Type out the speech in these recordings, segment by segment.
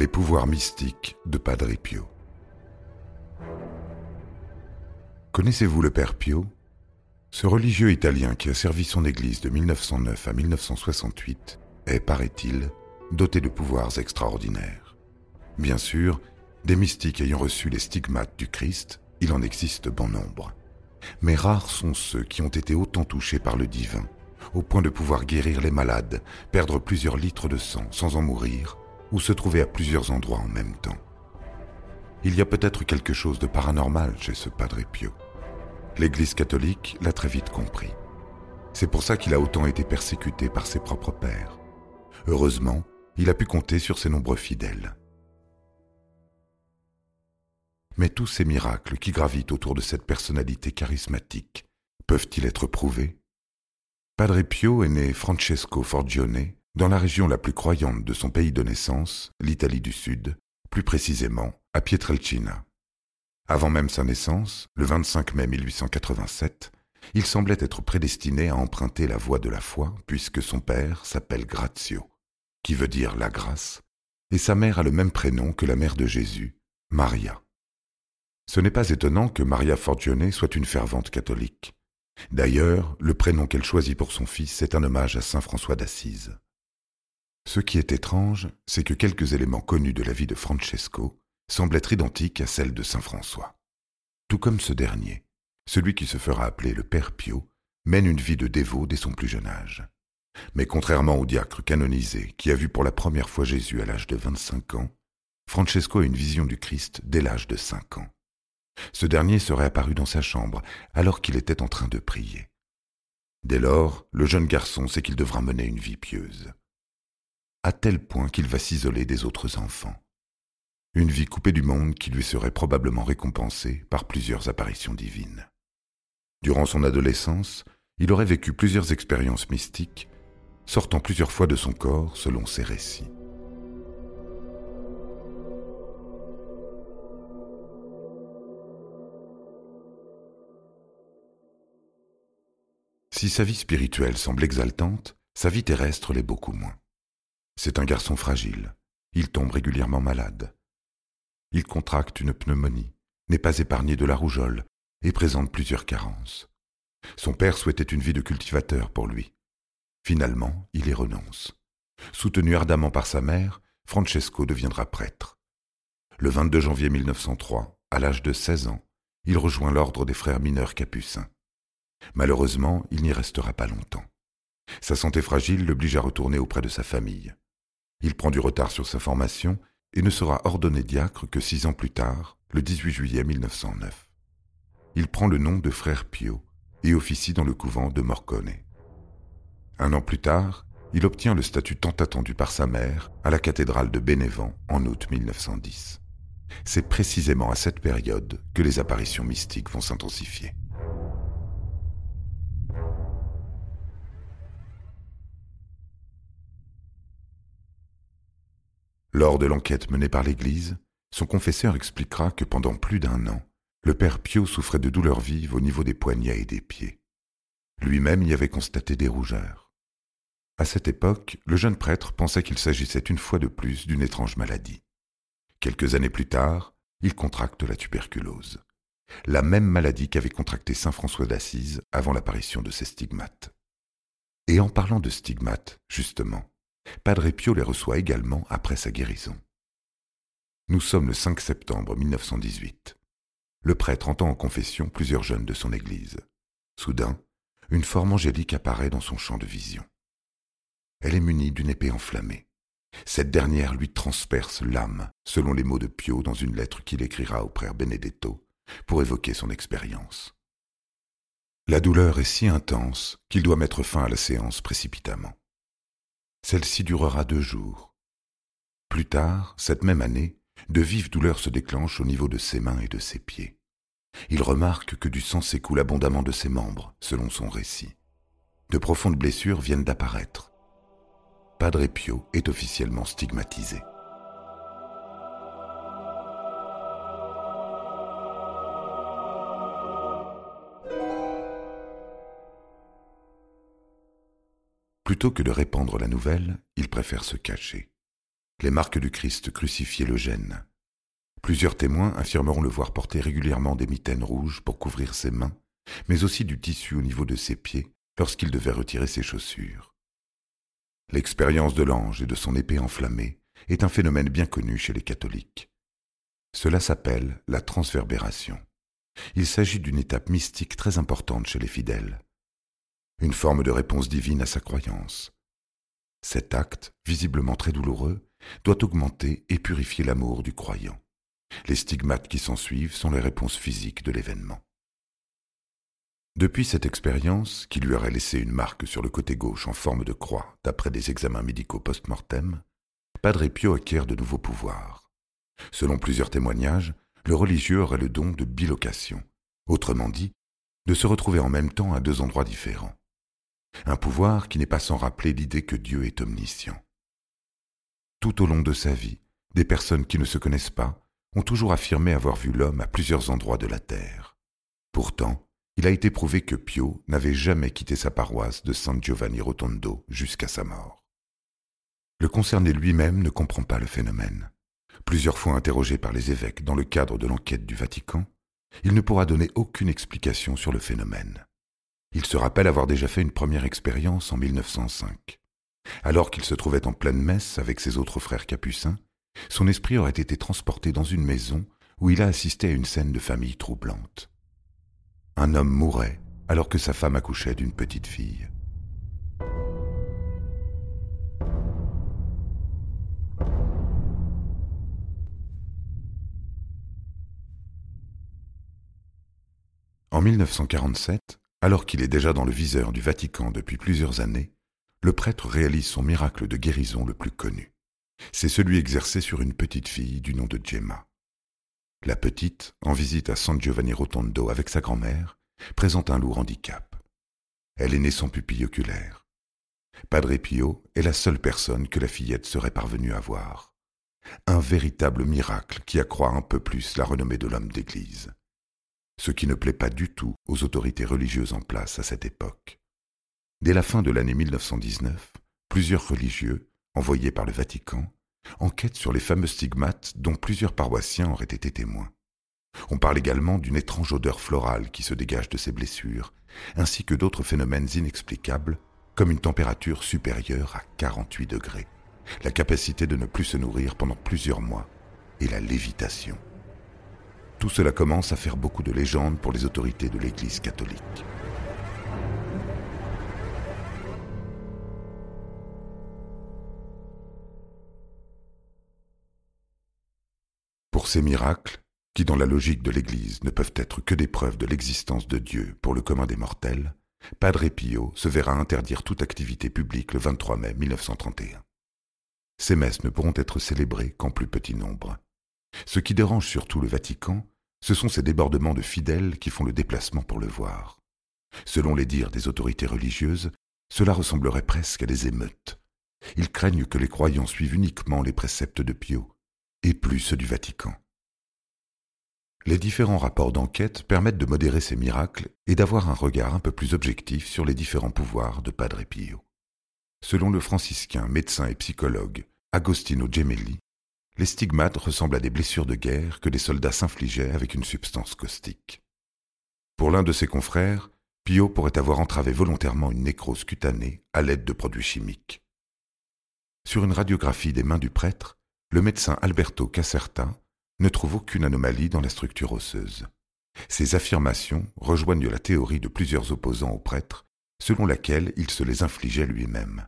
Les pouvoirs mystiques de Padre Pio. Connaissez-vous le Père Pio? Ce religieux italien qui a servi son Église de 1909 à 1968 est, paraît-il, doté de pouvoirs extraordinaires. Bien sûr, des mystiques ayant reçu les stigmates du Christ, il en existe bon nombre. Mais rares sont ceux qui ont été autant touchés par le divin, au point de pouvoir guérir les malades, perdre plusieurs litres de sang sans en mourir, ou se trouver à plusieurs endroits en même temps. Il y a peut-être quelque chose de paranormal chez ce Padre Pio. L'Église catholique l'a très vite compris. C'est pour ça qu'il a autant été persécuté par ses propres pères. Heureusement, il a pu compter sur ses nombreux fidèles. Mais tous ces miracles qui gravitent autour de cette personnalité charismatique peuvent-ils être prouvés? Padre Pio est né Francesco Forgione dans la région la plus croyante de son pays de naissance, l'Italie du Sud, plus précisément à Pietrelcina. Avant même sa naissance, le 25 mai 1887, il semblait être prédestiné à emprunter la voie de la foi puisque son père s'appelle Grazio, qui veut dire la grâce, et sa mère a le même prénom que la mère de Jésus, Maria. Ce n'est pas étonnant que Maria Forgione soit une fervente catholique. D'ailleurs, le prénom qu'elle choisit pour son fils est un hommage à Saint François d'Assise. Ce qui est étrange, c'est que quelques éléments connus de la vie de Francesco semblent être identiques à celle de Saint François. Tout comme ce dernier, celui qui se fera appeler le Père Pio, mène une vie de dévot dès son plus jeune âge. Mais contrairement au diacre canonisé qui a vu pour la première fois Jésus à l'âge de 25 ans, Francesco a une vision du Christ dès l'âge de 5 ans. Ce dernier serait apparu dans sa chambre alors qu'il était en train de prier. Dès lors, le jeune garçon sait qu'il devra mener une vie pieuse à tel point qu'il va s'isoler des autres enfants. Une vie coupée du monde qui lui serait probablement récompensée par plusieurs apparitions divines. Durant son adolescence, il aurait vécu plusieurs expériences mystiques, sortant plusieurs fois de son corps selon ses récits. Si sa vie spirituelle semble exaltante, sa vie terrestre l'est beaucoup moins. C'est un garçon fragile. Il tombe régulièrement malade. Il contracte une pneumonie, n'est pas épargné de la rougeole et présente plusieurs carences. Son père souhaitait une vie de cultivateur pour lui. Finalement, il y renonce. Soutenu ardemment par sa mère, Francesco deviendra prêtre. Le 22 janvier 1903, à l'âge de 16 ans, il rejoint l'ordre des frères mineurs capucins. Malheureusement, il n'y restera pas longtemps. Sa santé fragile l'oblige à retourner auprès de sa famille. Il prend du retard sur sa formation et ne sera ordonné diacre que six ans plus tard, le 18 juillet 1909. Il prend le nom de frère Pio et officie dans le couvent de Morcone. Un an plus tard, il obtient le statut tant attendu par sa mère à la cathédrale de Bénévent en août 1910. C'est précisément à cette période que les apparitions mystiques vont s'intensifier. Lors de l'enquête menée par l'Église, son confesseur expliquera que pendant plus d'un an, le père Pio souffrait de douleurs vives au niveau des poignets et des pieds. Lui-même y avait constaté des rougeurs. À cette époque, le jeune prêtre pensait qu'il s'agissait une fois de plus d'une étrange maladie. Quelques années plus tard, il contracte la tuberculose, la même maladie qu'avait contracté saint François d'Assise avant l'apparition de ses stigmates. Et en parlant de stigmates, justement, Padre Pio les reçoit également après sa guérison. Nous sommes le 5 septembre 1918. Le prêtre entend en confession plusieurs jeunes de son église. Soudain, une forme angélique apparaît dans son champ de vision. Elle est munie d'une épée enflammée. Cette dernière lui transperce l'âme, selon les mots de Pio dans une lettre qu'il écrira au frère Benedetto, pour évoquer son expérience. La douleur est si intense qu'il doit mettre fin à la séance précipitamment. Celle-ci durera deux jours. Plus tard, cette même année, de vives douleurs se déclenchent au niveau de ses mains et de ses pieds. Il remarque que du sang s'écoule abondamment de ses membres, selon son récit. De profondes blessures viennent d'apparaître. Padre Pio est officiellement stigmatisé. Plutôt que de répandre la nouvelle, il préfère se cacher. Les marques du Christ crucifié le gênent. Plusieurs témoins affirmeront le voir porter régulièrement des mitaines rouges pour couvrir ses mains, mais aussi du tissu au niveau de ses pieds lorsqu'il devait retirer ses chaussures. L'expérience de l'ange et de son épée enflammée est un phénomène bien connu chez les catholiques. Cela s'appelle la transverbération. Il s'agit d'une étape mystique très importante chez les fidèles une forme de réponse divine à sa croyance. Cet acte, visiblement très douloureux, doit augmenter et purifier l'amour du croyant. Les stigmates qui s'ensuivent sont les réponses physiques de l'événement. Depuis cette expérience, qui lui aurait laissé une marque sur le côté gauche en forme de croix d'après des examens médicaux post-mortem, Padre Pio acquiert de nouveaux pouvoirs. Selon plusieurs témoignages, le religieux aurait le don de bilocation, autrement dit, de se retrouver en même temps à deux endroits différents un pouvoir qui n'est pas sans rappeler l'idée que Dieu est omniscient. Tout au long de sa vie, des personnes qui ne se connaissent pas ont toujours affirmé avoir vu l'homme à plusieurs endroits de la terre. Pourtant, il a été prouvé que Pio n'avait jamais quitté sa paroisse de San Giovanni Rotondo jusqu'à sa mort. Le concerné lui-même ne comprend pas le phénomène. Plusieurs fois interrogé par les évêques dans le cadre de l'enquête du Vatican, il ne pourra donner aucune explication sur le phénomène. Il se rappelle avoir déjà fait une première expérience en 1905. Alors qu'il se trouvait en pleine messe avec ses autres frères capucins, son esprit aurait été transporté dans une maison où il a assisté à une scène de famille troublante. Un homme mourait alors que sa femme accouchait d'une petite fille. En 1947, alors qu'il est déjà dans le viseur du Vatican depuis plusieurs années, le prêtre réalise son miracle de guérison le plus connu. C'est celui exercé sur une petite fille du nom de Gemma. La petite, en visite à San Giovanni Rotondo avec sa grand-mère, présente un lourd handicap. Elle est née sans pupille oculaire. Padre Pio est la seule personne que la fillette serait parvenue à voir. Un véritable miracle qui accroît un peu plus la renommée de l'homme d'Église ce qui ne plaît pas du tout aux autorités religieuses en place à cette époque. Dès la fin de l'année 1919, plusieurs religieux, envoyés par le Vatican, enquêtent sur les fameux stigmates dont plusieurs paroissiens auraient été témoins. On parle également d'une étrange odeur florale qui se dégage de ces blessures, ainsi que d'autres phénomènes inexplicables, comme une température supérieure à 48 degrés, la capacité de ne plus se nourrir pendant plusieurs mois et la lévitation. Tout cela commence à faire beaucoup de légendes pour les autorités de l'Église catholique. Pour ces miracles, qui dans la logique de l'Église ne peuvent être que des preuves de l'existence de Dieu pour le commun des mortels, Padre Pio se verra interdire toute activité publique le 23 mai 1931. Ces messes ne pourront être célébrées qu'en plus petit nombre. Ce qui dérange surtout le Vatican, ce sont ces débordements de fidèles qui font le déplacement pour le voir. Selon les dires des autorités religieuses, cela ressemblerait presque à des émeutes. Ils craignent que les croyants suivent uniquement les préceptes de Pio, et plus ceux du Vatican. Les différents rapports d'enquête permettent de modérer ces miracles et d'avoir un regard un peu plus objectif sur les différents pouvoirs de Padre Pio. Selon le franciscain, médecin et psychologue Agostino Gemelli, les stigmates ressemblent à des blessures de guerre que des soldats s'infligeaient avec une substance caustique. Pour l'un de ses confrères, Pio pourrait avoir entravé volontairement une nécrose cutanée à l'aide de produits chimiques. Sur une radiographie des mains du prêtre, le médecin Alberto Caserta ne trouve aucune anomalie dans la structure osseuse. Ces affirmations rejoignent la théorie de plusieurs opposants au prêtre, selon laquelle il se les infligeait lui-même.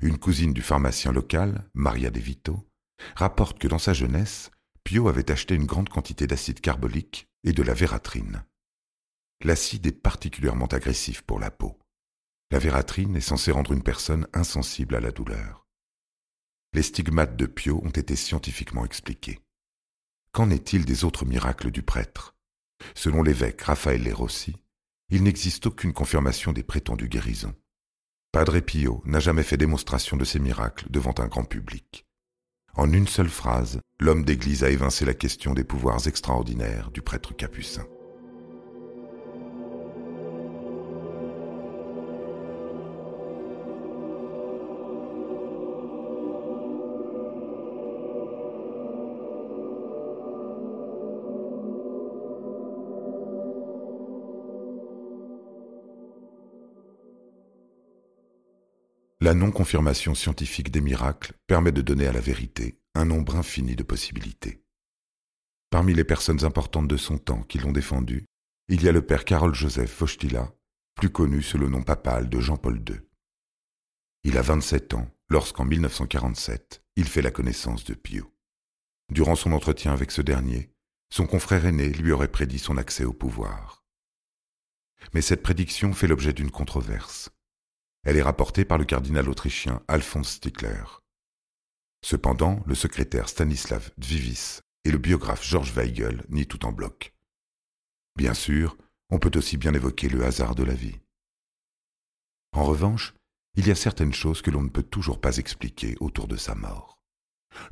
Une cousine du pharmacien local, Maria De Vito, rapporte que dans sa jeunesse, Pio avait acheté une grande quantité d'acide carbolique et de la vératrine. L'acide est particulièrement agressif pour la peau. La vératrine est censée rendre une personne insensible à la douleur. Les stigmates de Pio ont été scientifiquement expliqués. Qu'en est-il des autres miracles du prêtre? Selon l'évêque Raphaël Rossi, il n'existe aucune confirmation des prétendues guérisons. Padre Pio n'a jamais fait démonstration de ces miracles devant un grand public. En une seule phrase, l'homme d'Église a évincé la question des pouvoirs extraordinaires du prêtre capucin. La non-confirmation scientifique des miracles permet de donner à la vérité un nombre infini de possibilités. Parmi les personnes importantes de son temps qui l'ont défendu, il y a le père Karol Joseph Wojtyla, plus connu sous le nom papal de Jean-Paul II. Il a 27 ans lorsqu'en 1947, il fait la connaissance de Pio. Durant son entretien avec ce dernier, son confrère aîné lui aurait prédit son accès au pouvoir. Mais cette prédiction fait l'objet d'une controverse. Elle est rapportée par le cardinal autrichien Alphonse Stickler. Cependant, le secrétaire Stanislav Dvivis et le biographe Georges Weigel nient tout en bloc. Bien sûr, on peut aussi bien évoquer le hasard de la vie. En revanche, il y a certaines choses que l'on ne peut toujours pas expliquer autour de sa mort.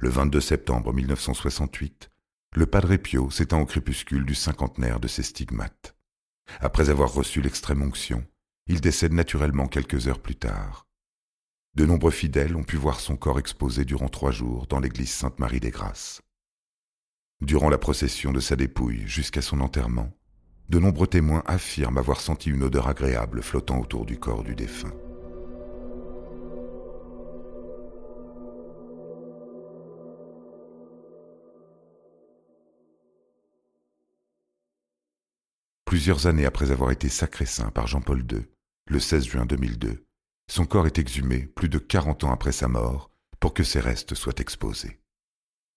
Le 22 septembre 1968, le Padre Pio s'éteint au crépuscule du cinquantenaire de ses stigmates. Après avoir reçu l'extrême onction, il décède naturellement quelques heures plus tard. De nombreux fidèles ont pu voir son corps exposé durant trois jours dans l'église Sainte-Marie des Grâces. Durant la procession de sa dépouille jusqu'à son enterrement, de nombreux témoins affirment avoir senti une odeur agréable flottant autour du corps du défunt. Plusieurs années après avoir été sacré saint par Jean-Paul II, le 16 juin 2002, son corps est exhumé plus de 40 ans après sa mort pour que ses restes soient exposés.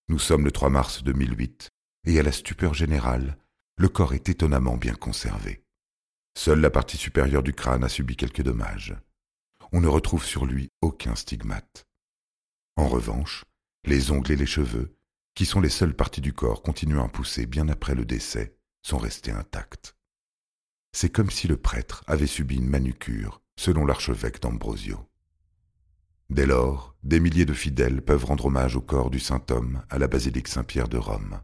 Nous sommes le 3 mars 2008 et à la stupeur générale, le corps est étonnamment bien conservé. Seule la partie supérieure du crâne a subi quelques dommages. On ne retrouve sur lui aucun stigmate. En revanche, les ongles et les cheveux, qui sont les seules parties du corps continuant à pousser bien après le décès, sont restés intacts. C'est comme si le prêtre avait subi une manucure, selon l'archevêque d'Ambrosio. Dès lors, des milliers de fidèles peuvent rendre hommage au corps du saint homme à la basilique Saint-Pierre de Rome.